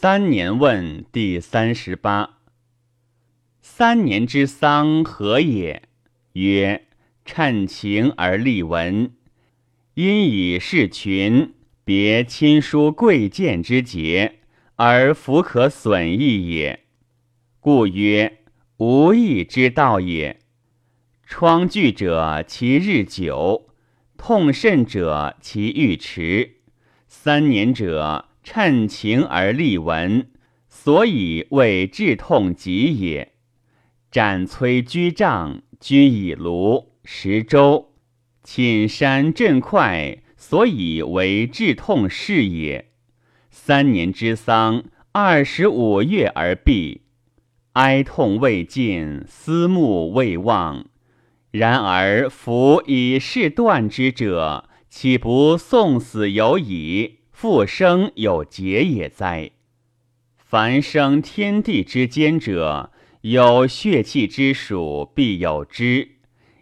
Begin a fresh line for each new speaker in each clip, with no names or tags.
三年问第三十八。三年之丧何也？曰：趁情而立文，因以事群，别亲疏贵贱之节，而弗可损益也。故曰：无义之道也。疮剧者，其日久；痛甚者，其愈迟。三年者。趁情而立文，所以为治痛疾也。斩摧居杖，居以庐十周，寝山震快，所以为治痛事也。三年之丧，二十五月而毕，哀痛未尽，思慕未忘。然而夫以事断之者，岂不送死有矣？复生有节也哉！凡生天地之间者，有血气之属，必有知；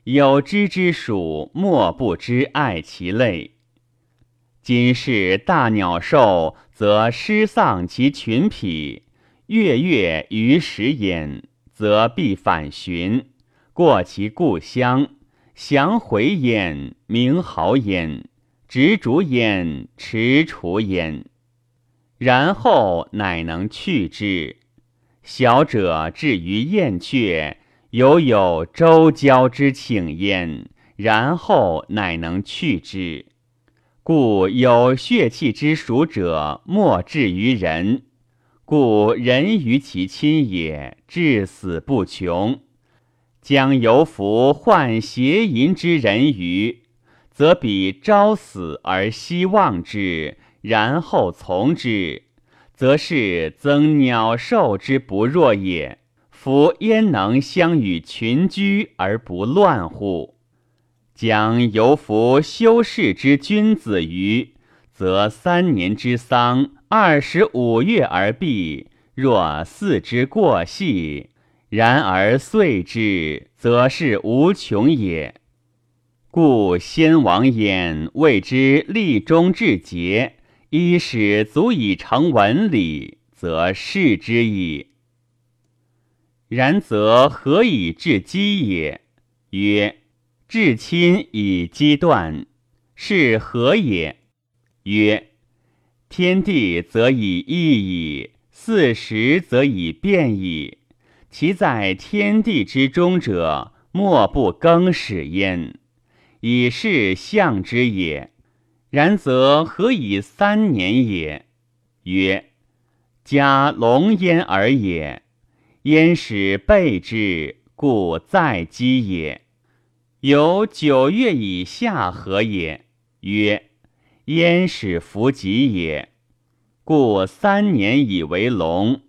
有知之属，莫不知爱其类。今是大鸟兽，则失丧其群匹；月月于时焉，则必反寻，过其故乡，降回焉，鸣号焉。执竹焉，持锄焉，然后乃能去之。小者至于燕雀，犹有周郊之请焉，然后乃能去之。故有血气之属者，莫至于人。故人于其亲也，至死不穷。将由服患邪淫之人于。则彼朝死而夕望之，然后从之，则是增鸟兽之不若也。夫焉能相与群居而不乱乎？将由服修士之君子于，则三年之丧，二十五月而毕。若似之过细，然而遂之，则是无穷也。故先王焉谓之立中至节，一使足以成文理，则是之矣。然则何以治机也？曰：至亲以机断，是何也？曰：天地则以义矣，四时则以变矣。其在天地之中者，莫不更始焉。以是象之也，然则何以三年也？曰：加龙焉而也。焉使备之，故在积也。有九月以下何也？曰：焉使弗及也。故三年以为龙，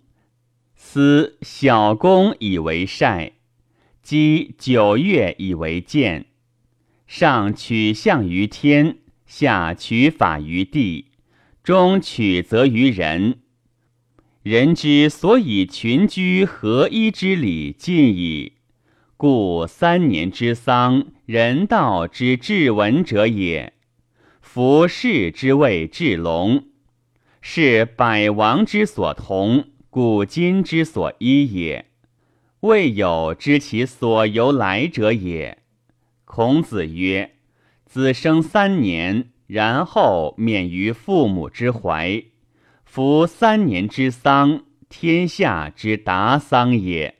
司小公以为晒，积九月以为见。上取象于天，下取法于地，中取则于人。人之所以群居合一之理尽矣。故三年之丧，人道之至文者也。夫士之谓至龙，是百王之所同，古今之所依也。未有知其所由来者也。孔子曰：“子生三年，然后免于父母之怀。夫三年之丧，天下之达丧也。”